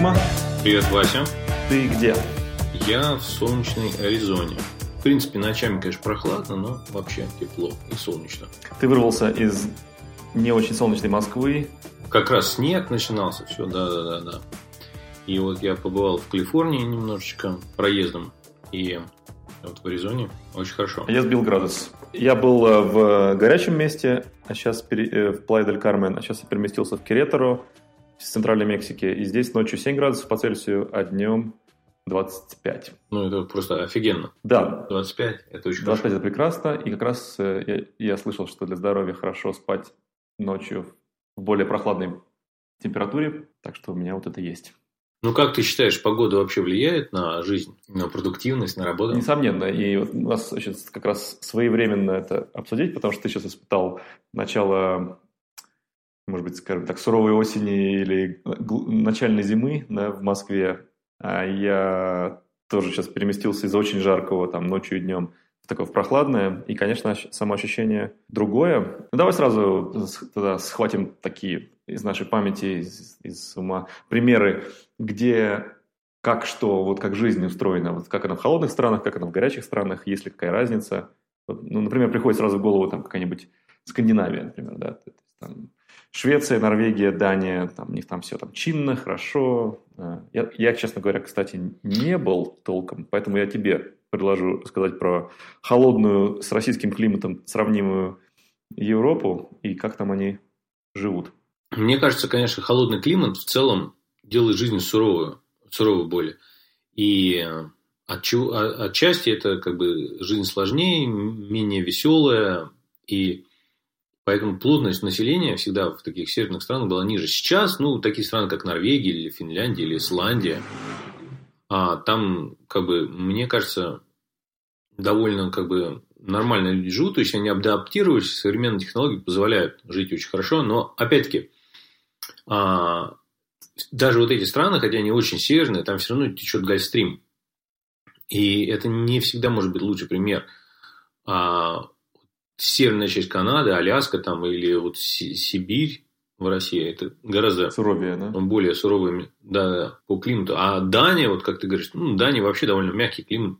Привет, Дима. Привет, Вася. Ты где? Я в солнечной Аризоне. В принципе, ночами, конечно, прохладно, но вообще тепло и солнечно. Ты вырвался из не очень солнечной Москвы. Как раз снег начинался, все, да-да-да. И вот я побывал в Калифорнии немножечко проездом. И вот в Аризоне очень хорошо. Я сбил градус. Я был э, в горячем месте, а сейчас пере... э, в Плай дель Кармен, а сейчас я переместился в Керетеро, в центральной Мексике. И здесь ночью 7 градусов по Цельсию, а днем 25. Ну, это просто офигенно. Да. 25, это очень 25 хорошо. это прекрасно. И как раз э, я, я слышал, что для здоровья хорошо спать ночью в более прохладной температуре. Так что у меня вот это есть. Ну, как ты считаешь, погода вообще влияет на жизнь, на продуктивность, на работу? Несомненно. И вот у нас сейчас как раз своевременно это обсудить, потому что ты сейчас испытал начало, может быть, скажем так, суровой осени или начальной зимы да, в Москве. А я тоже сейчас переместился из очень жаркого там ночью и днем в такое в прохладное. И, конечно, ощ- само ощущение другое. Ну, давай сразу тогда схватим такие из нашей памяти, из, из ума примеры, где как что, вот как жизнь устроена, вот как она в холодных странах, как она в горячих странах, есть ли какая разница. Вот, ну, например, приходит сразу в голову там какая-нибудь Скандинавия, например, да, там, Швеция, Норвегия, Дания, там, у них там все там чинно, хорошо. А, Я, я, честно говоря, кстати, не был толком, поэтому я тебе предложу сказать про холодную с российским климатом сравнимую Европу и как там они живут. Мне кажется, конечно, холодный климат в целом делает жизнь суровую, суровую более. И э, а- отчасти это как бы жизнь сложнее, менее веселая, и поэтому плотность населения всегда в таких северных странах была ниже. Сейчас, ну, такие страны, как Норвегия, или Финляндия, или Исландия, а, там, как бы, мне кажется, довольно как бы нормально люди живут, то есть они адаптировались, современные технологии позволяют жить очень хорошо, но опять-таки а, даже вот эти страны, хотя они очень северные, там все равно течет гольфстрим. И это не всегда может быть лучший пример. А, северная часть Канады, Аляска там, или вот Си- Сибирь в России, это гораздо Суровее, да? более суровыми да, по климату. А Дания, вот как ты говоришь, ну, Дания вообще довольно мягкий климат.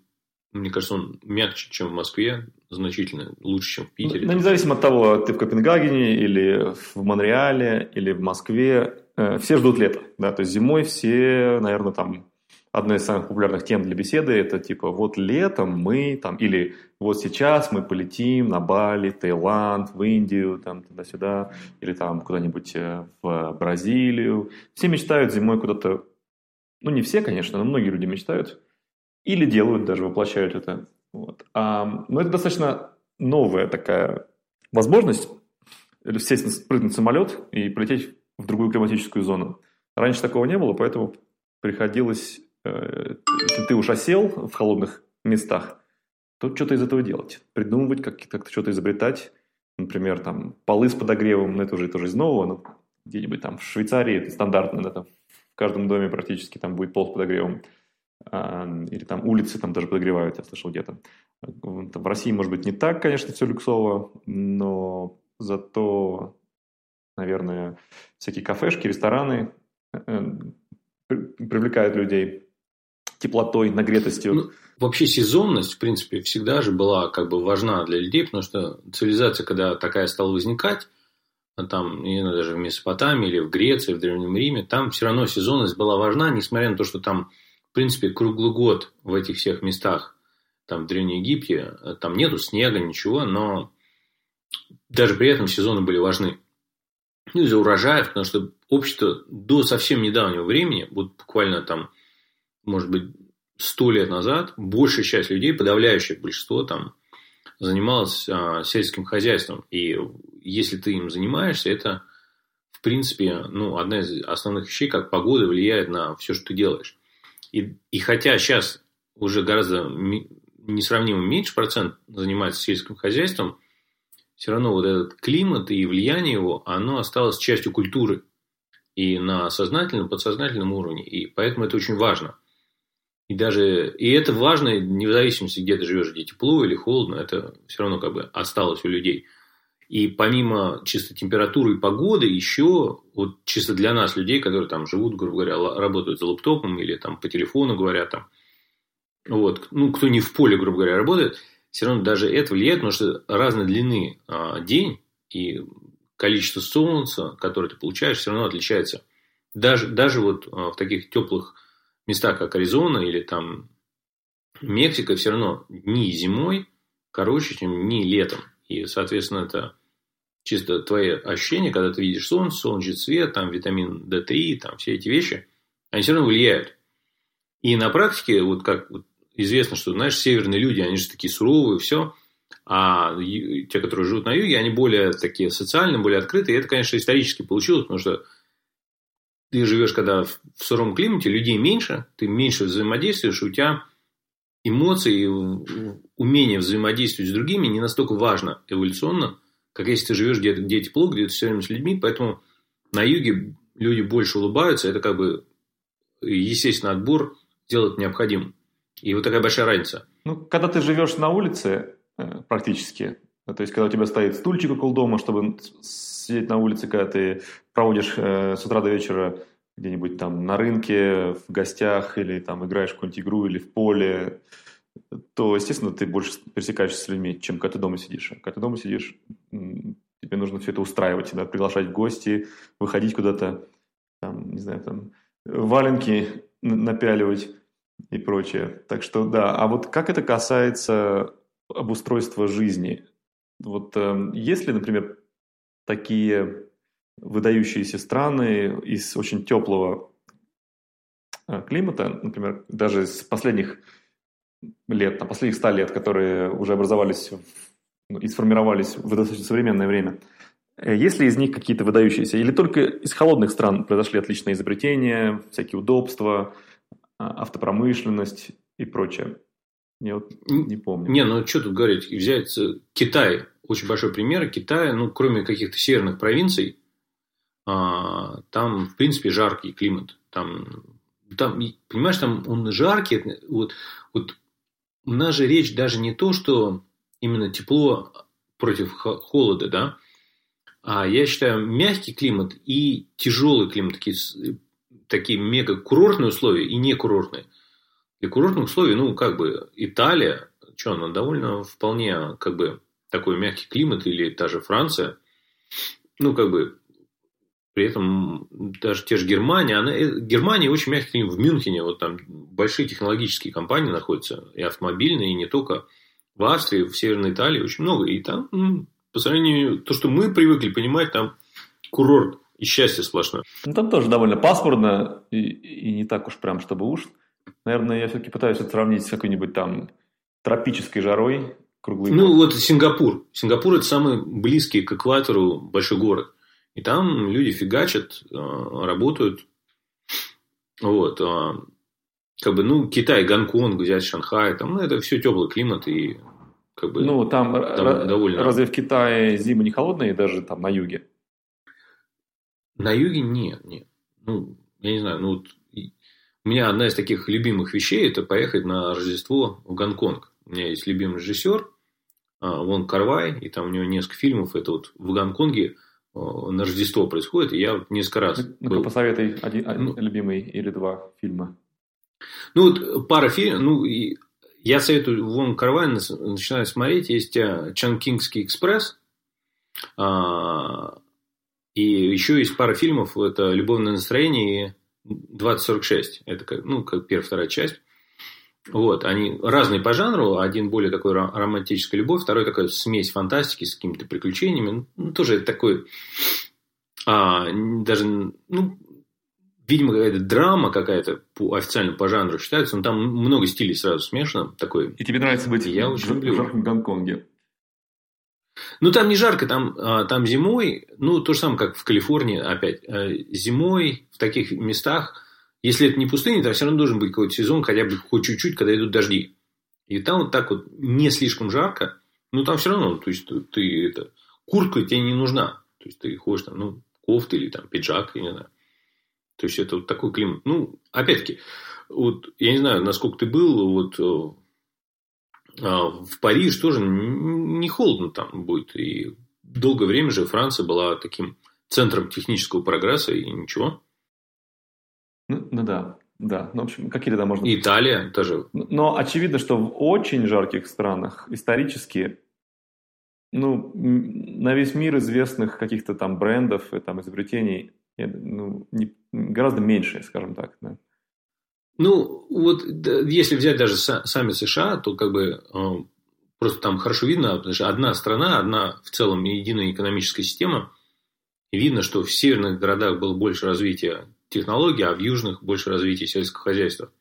Мне кажется, он мягче, чем в Москве, значительно лучше, чем в Питере. Ну, независимо от того, ты в Копенгагене или в Монреале или в Москве, э, все ждут лета. Да? То есть зимой все, наверное, там одна из самых популярных тем для беседы это типа вот летом мы там или вот сейчас мы полетим на Бали, Таиланд, в Индию, там туда-сюда, или там куда-нибудь э, в Бразилию. Все мечтают зимой куда-то, ну не все, конечно, но многие люди мечтают или делают даже, воплощают это. Вот. А, но это достаточно новая такая возможность сесть, на- прыгнуть самолет и полететь в другую климатическую зону. Раньше такого не было, поэтому приходилось, э, ты уж осел в холодных местах, то что-то из этого делать. Придумывать, как- как-то что-то изобретать. Например, там полы с подогревом, ну это уже тоже из нового, но где-нибудь там в Швейцарии это стандартно, да, там в каждом доме практически там будет пол с подогревом. А, или там улицы там даже подогревают, я слышал где-то. В России, может быть, не так, конечно, все люксово, но зато, наверное, всякие кафешки, рестораны э, при- привлекают людей теплотой, нагретостью. Ну, Вообще сезонность, в принципе, всегда же была как бы важна для людей, потому что цивилизация, когда такая стала возникать, а там, не даже в Месопотамии или в Греции, в Древнем Риме, там все равно сезонность была важна, несмотря на то, что там, в принципе, круглый год в этих всех местах, там, в Древнем Египте, э, там нету снега, ничего, но даже при этом сезоны были важны. Ну, из-за урожаев, потому что общество до совсем недавнего времени, вот буквально там, может быть, сто лет назад, большая часть людей, подавляющее большинство там, занималась а, сельским хозяйством. И если ты им занимаешься, это, в принципе, ну, одна из основных вещей, как погода влияет на все, что ты делаешь. И, и хотя сейчас уже гораздо несравнимо меньше процент занимается сельским хозяйством, все равно вот этот климат и влияние его, оно осталось частью культуры и на сознательном, подсознательном уровне. И поэтому это очень важно. И даже и это важно, вне зависимости, где ты живешь, где тепло или холодно, это все равно как бы осталось у людей. И помимо чисто температуры и погоды, еще вот чисто для нас, людей, которые там живут, грубо говоря, работают за лаптопом или там по телефону говорят там, вот, ну, кто не в поле, грубо говоря, работает, все равно даже это влияет, потому что разной длины а, день и количество солнца, которое ты получаешь, все равно отличается. Даже, даже вот а, в таких теплых местах, как Аризона или там Мексика, все равно дни зимой короче, чем дни летом. И, соответственно, это чисто твои ощущения, когда ты видишь солнце, солнечный свет, там витамин D3, там все эти вещи, они все равно влияют. И на практике, вот как вот известно, что, знаешь, северные люди, они же такие суровые, все, а те, которые живут на юге, они более такие социальные, более открытые. И это, конечно, исторически получилось, потому что ты живешь, когда в суровом климате, людей меньше, ты меньше взаимодействуешь, у тебя эмоции, умение взаимодействовать с другими не настолько важно эволюционно, как если ты живешь где-то, где тепло, где ты все время с людьми, поэтому на юге люди больше улыбаются, это как бы естественно отбор делать необходим. И вот такая большая разница. Ну, когда ты живешь на улице, э, практически, то есть, когда у тебя стоит стульчик около дома, чтобы сидеть на улице, когда ты проводишь э, с утра до вечера где-нибудь там на рынке, в гостях, или там играешь в какую-нибудь игру, или в поле, то, естественно, ты больше пересекаешься с людьми, чем когда ты дома сидишь. Когда ты дома сидишь, тебе нужно все это устраивать, да, приглашать в гости, выходить куда-то, там, не знаю, там, валенки напяливать и прочее. Так что, да. А вот как это касается обустройства жизни? Вот э, есть ли, например, такие выдающиеся страны из очень теплого э, климата, например, даже с последних лет, на последних ста лет, которые уже образовались ну, и сформировались в достаточно современное время, э, есть ли из них какие-то выдающиеся? Или только из холодных стран произошли отличные изобретения, всякие удобства, а, автопромышленность и прочее? Я вот не помню. Не, ну что тут говорить, взять Китай, очень большой пример. Китай, ну, кроме каких-то северных провинций, а, там, в принципе, жаркий климат. Там, там, понимаешь, там он жаркий. Вот, вот у нас же речь даже не то, что именно тепло против холода, да, а я считаю мягкий климат и тяжелый климат, такие, такие мега курортные условия и не курортные. Для курортных условий, ну, как бы Италия, что она довольно вполне, как бы, такой мягкий климат, или та же Франция, ну, как бы, при этом даже те же Германия, она, э, Германия очень мягкий в Мюнхене, вот там большие технологические компании находятся, и автомобильные, и не только. В Австрии, в Северной Италии очень много. И там, по сравнению, то, что мы привыкли понимать, там курорт и счастье сплошное. Ну, там тоже довольно пасмурно и, и не так уж прям, чтобы уж. Наверное, я все-таки пытаюсь это сравнить с какой-нибудь там тропической жарой круглый Ну, вот Сингапур. Сингапур – это самый близкий к экватору большой город. И там люди фигачат, э, работают. Вот. Э, как бы, ну, Китай, Гонконг, взять Шанхай, там, ну, это все теплый климат и как бы... Ну, там, там довольно... разве в Китае зимы не холодные, даже там на юге? На юге нет, нет. Ну, я не знаю, ну, вот, у меня одна из таких любимых вещей – это поехать на Рождество в Гонконг. У меня есть любимый режиссер, а, Вон Карвай, и там у него несколько фильмов. Это вот в Гонконге – на Рождество происходит, и я вот несколько раз... Ну-ка, был... посоветуй один, один ну, любимый или два фильма. Ну, вот пара фильмов, ну, и я советую Вон Карвайн начинать смотреть. Есть э, Чанкингский экспресс, а, и еще есть пара фильмов, это «Любовное настроение» и 2046. Это как, ну, как первая, вторая часть. Вот, они разные по жанру. Один более такой романтическая любовь, второй такой смесь фантастики с какими-то приключениями. Ну, тоже такой, а, даже, ну, видимо, какая-то драма какая-то по, официально по жанру считается, но там много стилей сразу смешано. Такой. И тебе нравится быть я в, очень люблю. в жарком Гонконге? Ну, там не жарко, там, а, там зимой, ну, то же самое, как в Калифорнии, опять, э, зимой в таких местах если это не пустыня, там все равно должен быть какой-то сезон, хотя бы хоть чуть-чуть, когда идут дожди. И там вот так вот не слишком жарко, но там все равно, то есть ты это, куртка тебе не нужна. То есть ты ходишь там, ну, кофта или там пиджак, я не знаю. То есть это вот такой климат. Ну, опять-таки, вот я не знаю, насколько ты был, вот э, в Париж тоже не холодно там будет. И долгое время же Франция была таким центром технического прогресса и ничего. Ну, ну да, да. Ну, в общем, какие то можно... Италия тоже. Но очевидно, что в очень жарких странах исторически ну, на весь мир известных каких-то там брендов и там изобретений ну, не, гораздо меньше, скажем так. Да. Ну, вот если взять даже сами США, то как бы э, просто там хорошо видно, потому что одна страна, одна в целом единая экономическая система, видно, что в северных городах было больше развития технологий, а в южных больше развития сельского хозяйства.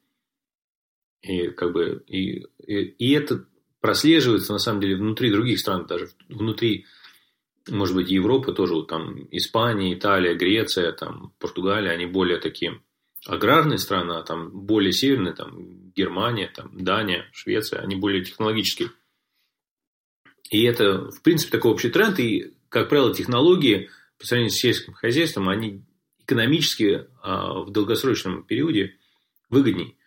И как бы и, и, и это прослеживается на самом деле внутри других стран, даже внутри, может быть, Европы тоже, там Испания, Италия, Греция, там Португалия, они более такие аграрные страны, а там более северные, там Германия, там Дания, Швеция, они более технологические. И это, в принципе, такой общий тренд. И, как правило, технологии по сравнению с сельским хозяйством, они экономически а, в долгосрочном периоде выгодней.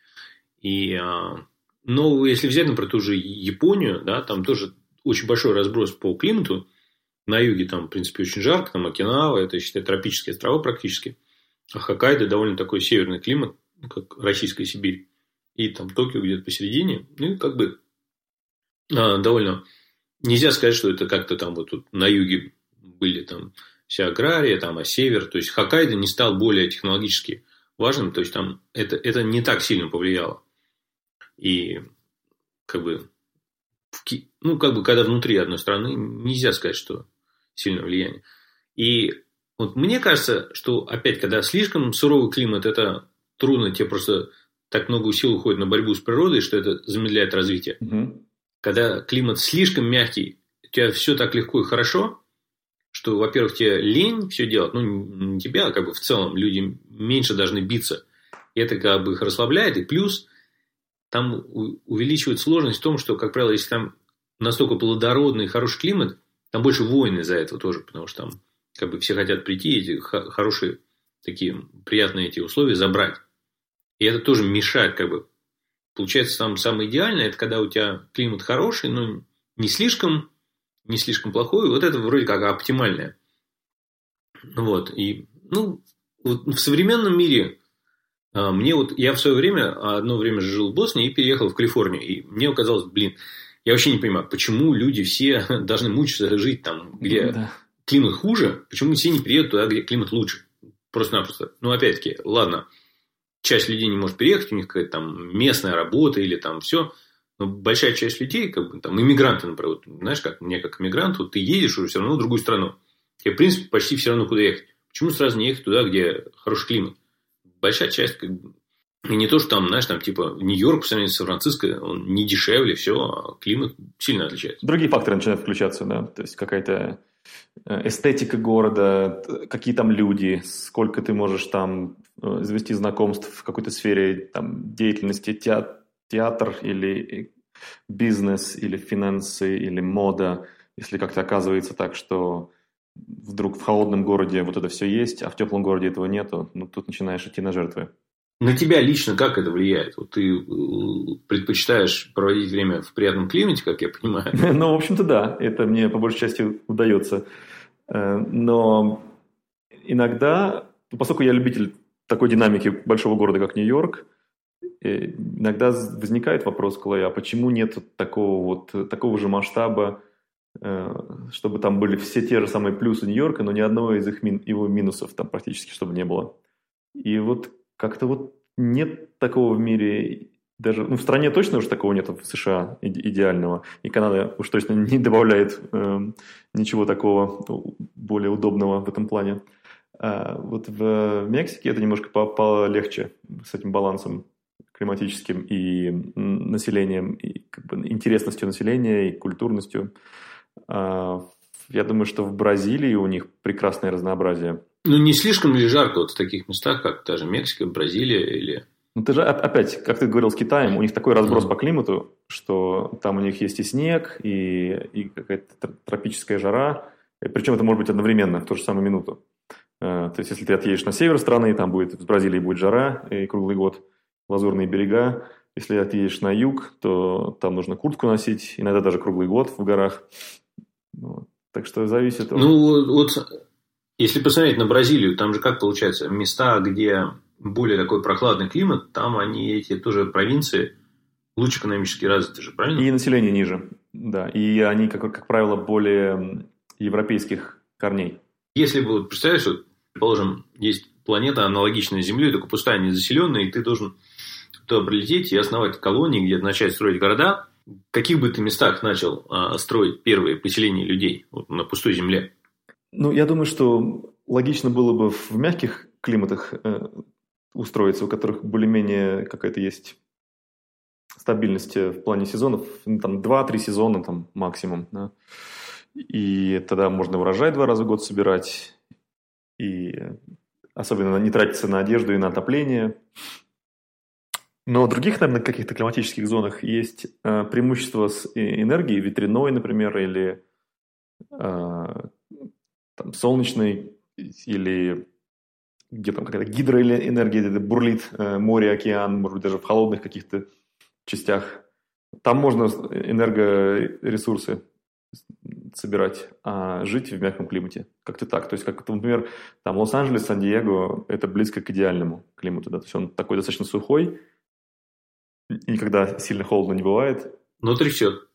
И а, но если взять, например, ту же Японию, да, там тоже очень большой разброс по климату. На юге там, в принципе, очень жарко, там Окинава, это, считай, тропические острова практически. А Хоккайдо довольно такой северный климат, как Российская Сибирь. И там Токио где-то посередине. Ну, и как бы а, довольно... Нельзя сказать, что это как-то там вот тут на юге были там вся агрария, там, а север. То есть, Хоккайдо не стал более технологически важным. То есть, там это, это не так сильно повлияло. И как бы, ну, как бы, когда внутри одной страны, нельзя сказать, что сильное влияние. И вот мне кажется, что опять, когда слишком суровый климат, это трудно, тебе просто так много сил уходит на борьбу с природой, что это замедляет развитие. Угу. Когда климат слишком мягкий, у тебя все так легко и хорошо, что, во-первых, тебе лень все делать, ну, не тебя, а как бы в целом люди меньше должны биться. И это как бы их расслабляет. И плюс там увеличивает сложность в том, что, как правило, если там настолько плодородный и хороший климат, там больше войн из-за этого тоже, потому что там как бы все хотят прийти эти хорошие такие приятные эти условия забрать. И это тоже мешает как бы. Получается, там самое идеальное, это когда у тебя климат хороший, но не слишком, не слишком плохой. Вот это вроде как оптимальное. Вот. И, ну, вот в современном мире а, мне вот, я в свое время, одно время жил в Боснии и переехал в Калифорнию. И мне казалось, блин, я вообще не понимаю, почему люди все должны мучиться жить там, где да. Климат хуже, почему все не приедут туда, где климат лучше. Просто-напросто. Ну, опять-таки, ладно, часть людей не может переехать, у них какая-то там местная работа или там все. Но большая часть людей, как бы там иммигранты, например, вот, знаешь, как мне как иммигранту, ты едешь уже все равно в другую страну. Тебе, в принципе, почти все равно куда ехать. Почему сразу не ехать туда, где хороший климат? большая часть, как бы, и не то, что там, знаешь, там, типа, Нью-Йорк по сравнению с Сан-Франциско, он не дешевле, все, а климат сильно отличается. Другие факторы начинают включаться, да, то есть какая-то эстетика города, какие там люди, сколько ты можешь там э, завести знакомств в какой-то сфере там, деятельности, театр или бизнес, или финансы, или мода, если как-то оказывается так, что вдруг в холодном городе вот это все есть, а в теплом городе этого нету, ну, тут начинаешь идти на жертвы. На тебя лично как это влияет? Вот ты э, предпочитаешь проводить время в приятном климате, как я понимаю? Ну, в общем-то, да. Это мне по большей части удается. Э, но иногда, ну, поскольку я любитель такой динамики большого города, как Нью-Йорк, э, иногда возникает вопрос, Клэй, а почему нет такого вот такого же масштаба чтобы там были все те же самые плюсы Нью-Йорка, но ни одного из их его минусов там практически чтобы не было. И вот как-то вот нет такого в мире, даже ну, в стране точно уж такого нет в США идеального, и Канада уж точно не добавляет э, ничего такого более удобного в этом плане. А вот в Мексике это немножко полегче с этим балансом климатическим и населением, и как бы интересностью населения, и культурностью. А, я думаю, что в Бразилии у них прекрасное разнообразие. Ну, не слишком ли жарко вот в таких местах, как даже Мексика, Бразилия или... Ну, ты же опять, как ты говорил с Китаем, у них такой разброс по климату, что там у них есть и снег, и, и какая-то тропическая жара. Причем это может быть одновременно, в ту же самую минуту. А, то есть, если ты отъедешь на север страны, там будет, в Бразилии будет жара и круглый год, лазурные берега. Если отъедешь на юг, то там нужно куртку носить, иногда даже круглый год в горах. Так что зависит от... Ну, вот если посмотреть на Бразилию, там же как получается, места, где более такой прохладный климат, там они, эти тоже провинции, лучше экономически развиты же, правильно? И население ниже, да. И они, как, как правило, более европейских корней. Если бы, вот, представляешь, вот, предположим, есть планета аналогичная Земле, только пустая, незаселенная, и ты должен туда прилететь и основать колонии, где-то начать строить города. В каких бы ты местах начал а, строить первые поселения людей вот, на пустой Земле? Ну, я думаю, что логично было бы в мягких климатах э, устроиться, у которых более-менее какая-то есть стабильность в плане сезонов, ну, там 2-3 сезона там максимум, да. И тогда можно урожай два раза в год собирать, и особенно не тратиться на одежду и на отопление. Но в других, наверное, каких-то климатических зонах есть э, преимущество с энергией, ветряной, например, или э, там, солнечной, или где там какая-то гидроэнергия где бурлит, э, море, океан, может быть, даже в холодных каких-то частях. Там можно энергоресурсы собирать, а жить в мягком климате. Как-то так. То есть, как, например, там Лос-Анджелес, Сан-Диего, это близко к идеальному климату. Да? То есть, он такой достаточно сухой, никогда сильно холодно не бывает. Но трясет.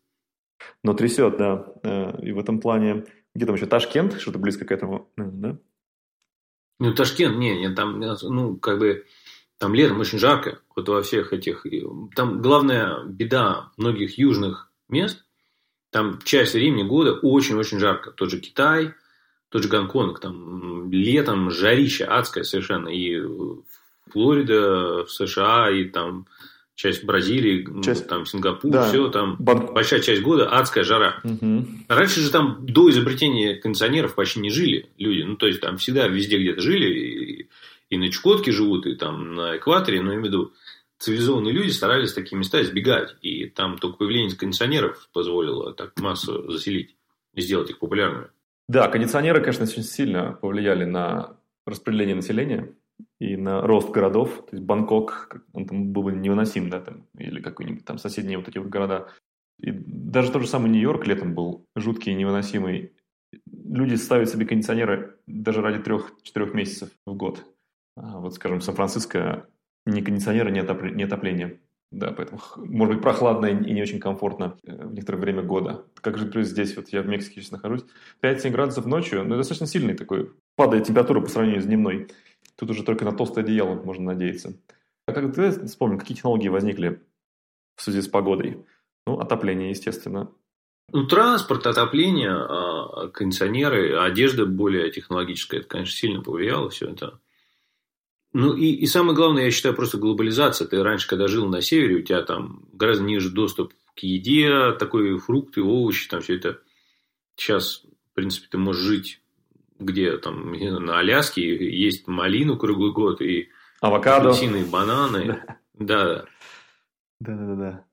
Но трясет, да. Э, и в этом плане... Где там еще? Ташкент, что-то близко к этому, да? Ну, Ташкент, не, не, там, ну, как бы, там летом очень жарко, вот во всех этих... Там главная беда многих южных мест, там часть времени года очень-очень жарко. Тот же Китай, тот же Гонконг, там летом жарища адская совершенно. И Флорида, в США, и там часть Бразилии, часть... там Сингапур, да. все там Бан... большая часть года адская жара. Угу. Раньше же там до изобретения кондиционеров почти не жили люди, ну то есть там всегда везде где-то жили и, и на Чукотке живут, и там на экваторе, но я имею в виду цивилизованные люди старались такие места избегать, и там только появление кондиционеров позволило так массу заселить и сделать их популярными. Да, кондиционеры, конечно, очень сильно повлияли на распределение населения и на рост городов. То есть Бангкок, он там был бы невыносим, да, там, или какой-нибудь там соседние вот эти вот города. И даже тот же самый Нью-Йорк летом был жуткий и невыносимый. Люди ставят себе кондиционеры даже ради трех-четырех месяцев в год. А вот, скажем, Сан-Франциско ни кондиционера, ни, отопления. Ни отопления. Да, поэтому может быть прохладно и не очень комфортно э, в некоторое время года. Как же здесь, вот я в Мексике сейчас нахожусь, 5-7 градусов ночью, ну, достаточно сильный такой, падает температура по сравнению с дневной. Тут уже только на толстое одеяло можно надеяться. А как ты вспомнил, какие технологии возникли в связи с погодой? Ну, отопление, естественно. Ну, транспорт, отопление, а, кондиционеры, одежда более технологическая, это, конечно, сильно повлияло все это. Ну и, и самое главное, я считаю, просто глобализация. Ты раньше, когда жил на севере, у тебя там гораздо ниже доступ к еде, такой фрукты, овощи, там все это. Сейчас, в принципе, ты можешь жить где там на Аляске есть малину круглый год и авокадо, апельсины, бананы. Да. Да, да, да, да.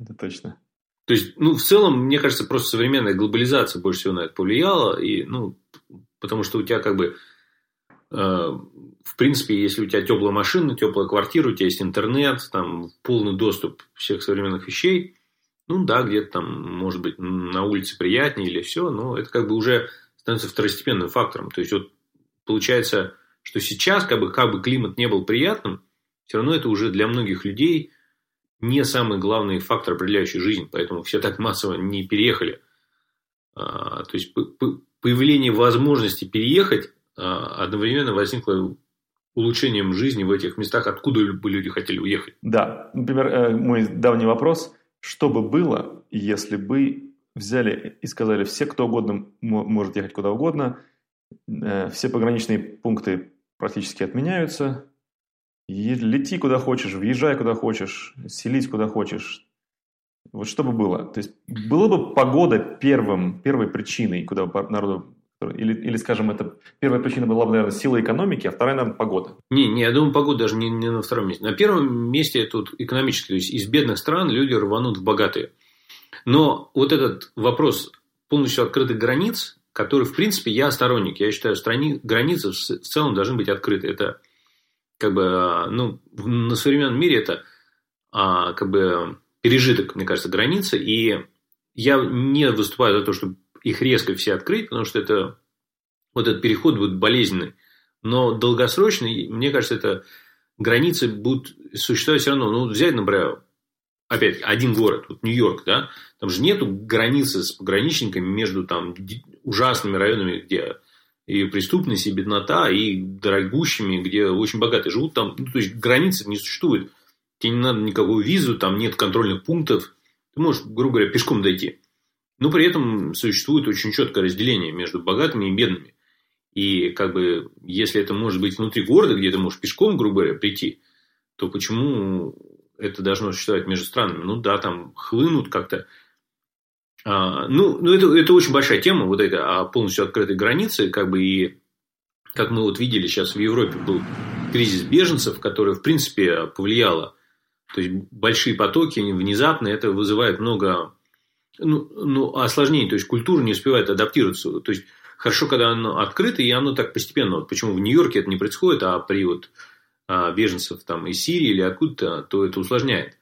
Это точно. То есть, ну, в целом, мне кажется, просто современная глобализация больше всего на это повлияла. И, ну, потому что у тебя как бы э, в принципе, если у тебя теплая машина, теплая квартира, у тебя есть интернет, там полный доступ всех современных вещей, ну да, где-то там, может быть, на улице приятнее или все, но это как бы уже становится второстепенным фактором. То есть, вот получается, что сейчас, как бы, как бы климат не был приятным, все равно это уже для многих людей не самый главный фактор, определяющий жизнь. Поэтому все так массово не переехали. А, то есть, появление возможности переехать а, одновременно возникло улучшением жизни в этих местах, откуда бы люди хотели уехать. Да, например, э, мой давний вопрос, что бы было, если бы взяли и сказали, все, кто угодно может ехать куда угодно, э, все пограничные пункты практически отменяются, лети куда хочешь, въезжай куда хочешь, селись куда хочешь. Вот что бы было? То есть, была бы погода первым, первой причиной, куда народу или, или, скажем, это первая причина была бы, наверное, сила экономики, а вторая, наверное, погода. Не, не, я думаю, погода даже не, не на втором месте. На первом месте тут экономически. То есть, из бедных стран люди рванут в богатые. Но вот этот вопрос полностью открытых границ, который, в принципе, я сторонник. Я считаю, страни, границы в целом должны быть открыты. Это как бы, а, ну, на современном мире это а, как бы пережиток, мне кажется, границы. И я не выступаю за то, чтобы их резко все открыть, потому что это вот этот переход будет болезненный. Но долгосрочный, мне кажется, это границы будут существовать все равно. Ну, взять, например, опять один город, вот Нью-Йорк, да, там же нету границы с пограничниками между там ужасными районами, где и преступность, и беднота, и дорогущими, где очень богатые живут там. Ну, то есть, границы не существует. Тебе не надо никакую визу, там нет контрольных пунктов. Ты можешь, грубо говоря, пешком дойти. Но при этом существует очень четкое разделение между богатыми и бедными. И как бы, если это может быть внутри города, где ты можешь пешком, грубо говоря, прийти, то почему это должно существовать между странами? Ну да, там хлынут как-то. А, ну, ну это, это очень большая тема, вот эта о полностью открытой границе, как бы и как мы вот видели сейчас в Европе был кризис беженцев, который, в принципе, повлияло. То есть, большие потоки внезапно, это вызывает много ну, ну, осложнений. То есть, культура не успевает адаптироваться. То есть, хорошо, когда оно открыто, и оно так постепенно. Вот почему в Нью-Йорке это не происходит, а при вот а, беженцев там из Сирии или откуда-то, то это усложняет.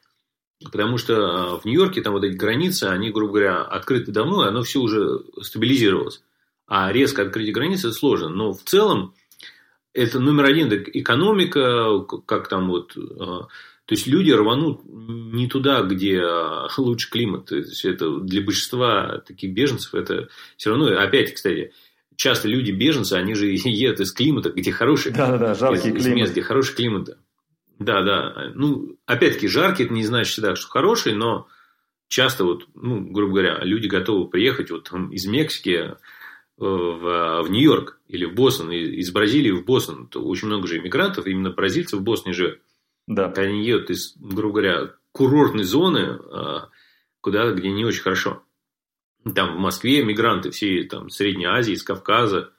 Потому что а, в Нью-Йорке там вот эти границы, они, грубо говоря, открыты давно, и оно все уже стабилизировалось. А резко открыть границы сложно. Но в целом это номер один, это экономика, как там вот... А, то есть люди рванут не туда, где лучше климат. То есть это для большинства таких беженцев это все равно, опять, кстати, часто люди беженцы, они же едут из климата, где хороший, да, да, жаркий из, климат. Из мест, где хороший климат. Да, да. Ну, опять-таки, жаркий, это не значит всегда, что хороший, но часто вот, ну, грубо говоря, люди готовы приехать вот из Мексики э, в, в Нью-Йорк или в Бостон, из Бразилии в Бостон. То очень много же иммигрантов, именно бразильцев в Бостоне живет. Да. Они едут из, грубо говоря, курортной зоны, э, куда, где не очень хорошо. Там в Москве мигранты все там Средней Азии, из Кавказа,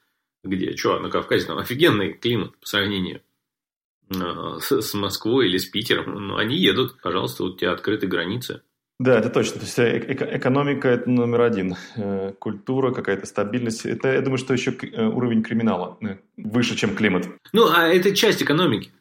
где, что, на Кавказе там офигенный климат по сравнению э, с, с Москвой или с Питером. Но ну, они едут, пожалуйста, вот у тебя открыты границы. Да, это точно. То есть э, эко- экономика это номер один. Э, культура, какая-то стабильность. Это, я думаю, что еще уровень криминала выше, чем климат. Ну, а это часть экономики.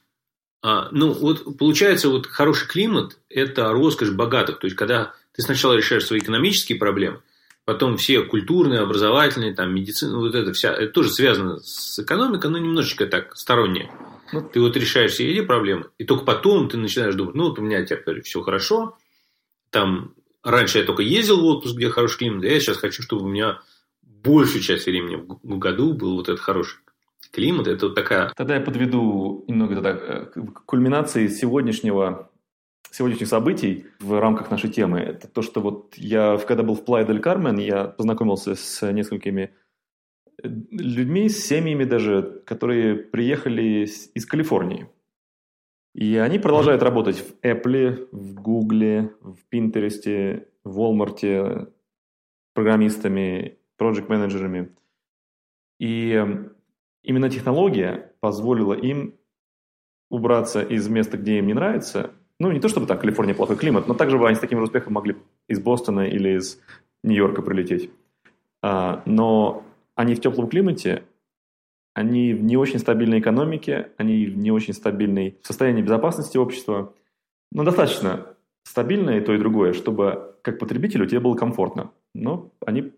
А, ну, вот получается, вот хороший климат – это роскошь богатых. То есть, когда ты сначала решаешь свои экономические проблемы – потом все культурные, образовательные, там, медицина, вот это вся, это тоже связано с экономикой, но немножечко так стороннее. Ну, ты вот решаешь все эти проблемы, и только потом ты начинаешь думать, ну, вот у меня теперь все хорошо, там, раньше я только ездил в отпуск, где хороший климат, а я сейчас хочу, чтобы у меня большую часть времени в году был вот этот хороший климат, это вот такая... Тогда я подведу немного тогда э, к кульминации сегодняшнего сегодняшних событий в рамках нашей темы, это то, что вот я, когда был в Плайя дель Кармен, я познакомился с несколькими э, людьми, с семьями даже, которые приехали из Калифорнии. И они продолжают работать в Apple, в Google, в Pinterest, в Walmart программистами, проект-менеджерами. И эм, именно технология позволила им убраться из места, где им не нравится, ну, не то чтобы там Калифорния плохой климат, но также бы они с таким же успехом могли из Бостона или из Нью-Йорка прилететь. А, но они в теплом климате, они в не очень стабильной экономике, они в не очень стабильной состоянии безопасности общества. Но достаточно стабильное и то, и другое, чтобы как потребителю тебе было комфортно. Но они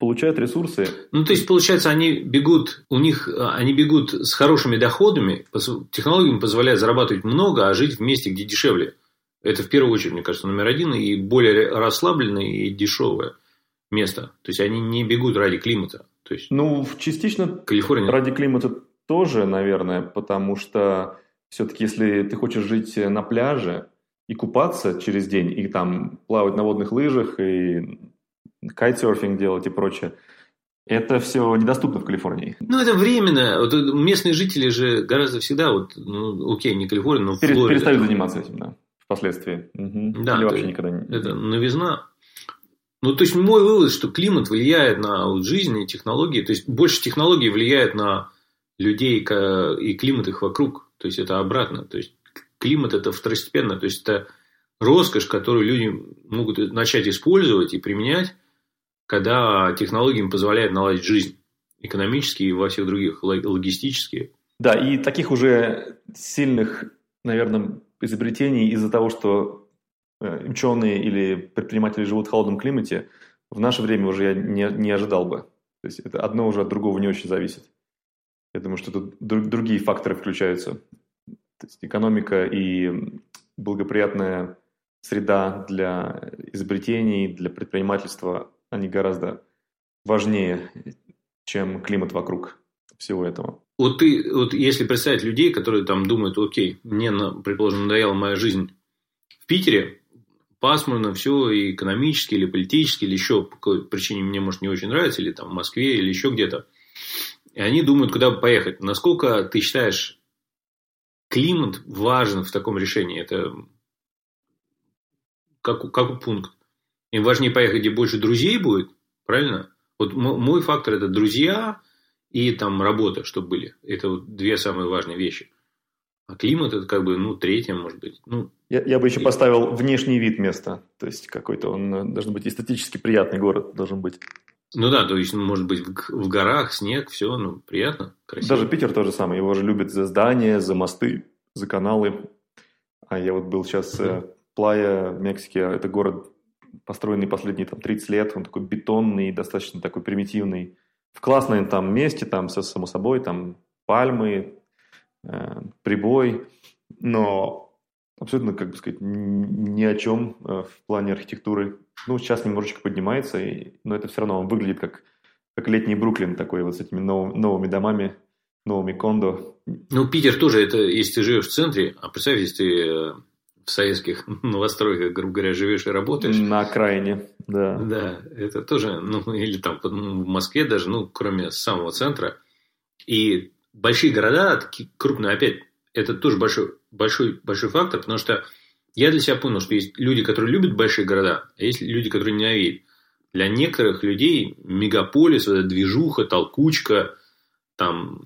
получают ресурсы. Ну, то есть, получается, они бегут, у них, они бегут с хорошими доходами, технологиями позволяют зарабатывать много, а жить в месте, где дешевле. Это в первую очередь, мне кажется, номер один, и более расслабленное и дешевое место. То есть, они не бегут ради климата. То есть, ну, частично Калифорния. ради климата тоже, наверное, потому что все-таки, если ты хочешь жить на пляже и купаться через день, и там плавать на водных лыжах, и кайтсерфинг делать и прочее. Это все недоступно в Калифорнии. Ну, это временно. Вот местные жители же гораздо всегда, вот, ну, окей, не Калифорния, но Пере, Флорида. Перестали заниматься этим, да, впоследствии. Угу. Да, Или вообще никогда не... Это новизна. Ну, то есть, мой вывод, что климат влияет на вот, жизнь и технологии. То есть, больше технологий влияет на людей и климат их вокруг. То есть, это обратно. То есть, климат – это второстепенно. То есть, это роскошь, которую люди могут начать использовать и применять когда технологии им позволяют наладить жизнь экономически и во всех других, логистически. Да, и таких уже сильных, наверное, изобретений из-за того, что э, ученые или предприниматели живут в холодном климате, в наше время уже я не, не ожидал бы. То есть это одно уже от другого не очень зависит. Я думаю, что тут другие факторы включаются. То есть экономика и благоприятная среда для изобретений, для предпринимательства, они гораздо важнее, чем климат вокруг всего этого. Вот ты, вот если представить людей, которые там думают, окей, мне, предположим, надоела моя жизнь в Питере, пасмурно все, и экономически, или политически, или еще по какой причине мне, может, не очень нравится, или там в Москве, или еще где-то. И они думают, куда поехать. Насколько ты считаешь, климат важен в таком решении? Это как, как пункт. Им важнее поехать, где больше друзей будет, правильно? Вот мой фактор – это друзья и там работа, чтобы были. Это вот две самые важные вещи. А климат – это как бы, ну, третье, может быть. Ну, я, я бы еще и... поставил внешний вид места. То есть, какой-то он э, должен быть эстетически приятный город должен быть. Ну да, то есть, ну, может быть, в, в горах, снег, все, ну, приятно, красиво. Даже Питер тоже самое. Его же любят за здания, за мосты, за каналы. А я вот был сейчас mm-hmm. Плая в Мексике, это город, построенный последние там, 30 лет, он такой бетонный, достаточно такой примитивный. В классном там месте, там, все само собой, там пальмы, э, прибой, но абсолютно, как бы сказать, ни о чем э, в плане архитектуры. Ну, сейчас немножечко поднимается, и, но это все равно выглядит как, как летний Бруклин такой, вот с этими нов, новыми домами, новыми кондо. Ну, Питер тоже, это если ты живешь в центре, а представь, если ты э, в советских новостройках, грубо говоря, живешь и работаешь. На окраине, да. Да, это тоже, ну, или там ну, в Москве даже, ну, кроме самого центра. И большие города, такие крупные, опять, это тоже большой, большой, большой фактор, потому что я для себя понял, что есть люди, которые любят большие города, а есть люди, которые ненавидят. Для некоторых людей мегаполис, вот эта движуха, толкучка, там,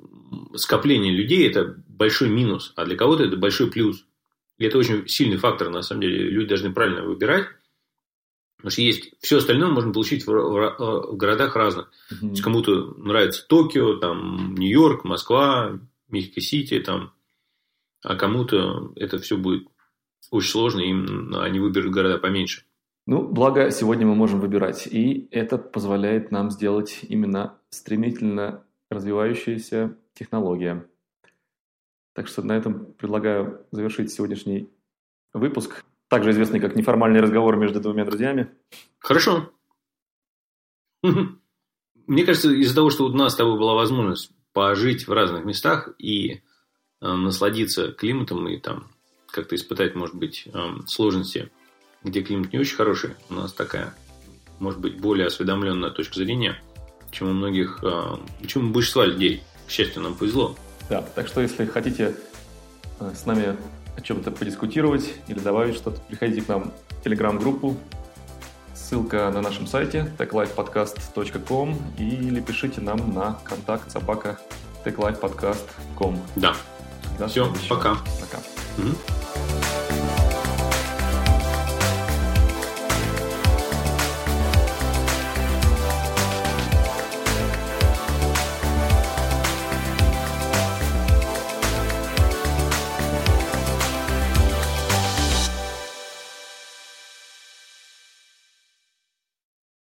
скопление людей – это большой минус, а для кого-то это большой плюс. И это очень сильный фактор, на самом деле. Люди должны правильно выбирать. Потому что есть все остальное можно получить в, в, в городах разных. Mm-hmm. То есть кому-то нравится Токио, там Нью-Йорк, Москва, Мехико-Сити, там, а кому-то это все будет очень сложно, им они выберут города поменьше. Ну, благо, сегодня мы можем выбирать, и это позволяет нам сделать именно стремительно развивающаяся технология. Так что на этом предлагаю завершить сегодняшний выпуск, также известный как неформальный разговор между двумя друзьями. Хорошо. Мне кажется, из-за того, что у нас с тобой была возможность пожить в разных местах и э, насладиться климатом и там как-то испытать, может быть, э, сложности, где климат не очень хороший, у нас такая, может быть, более осведомленная точка зрения, чем у многих, э, чем у большинства людей. К счастью, нам повезло. Да, так что если хотите э, с нами о чем-то подискутировать или добавить что-то, приходите к нам в телеграм-группу. Ссылка на нашем сайте techlifepodcast.com или пишите нам на контакт собака techlifepodcast.com. Да. да Все, пока. Пока. Угу.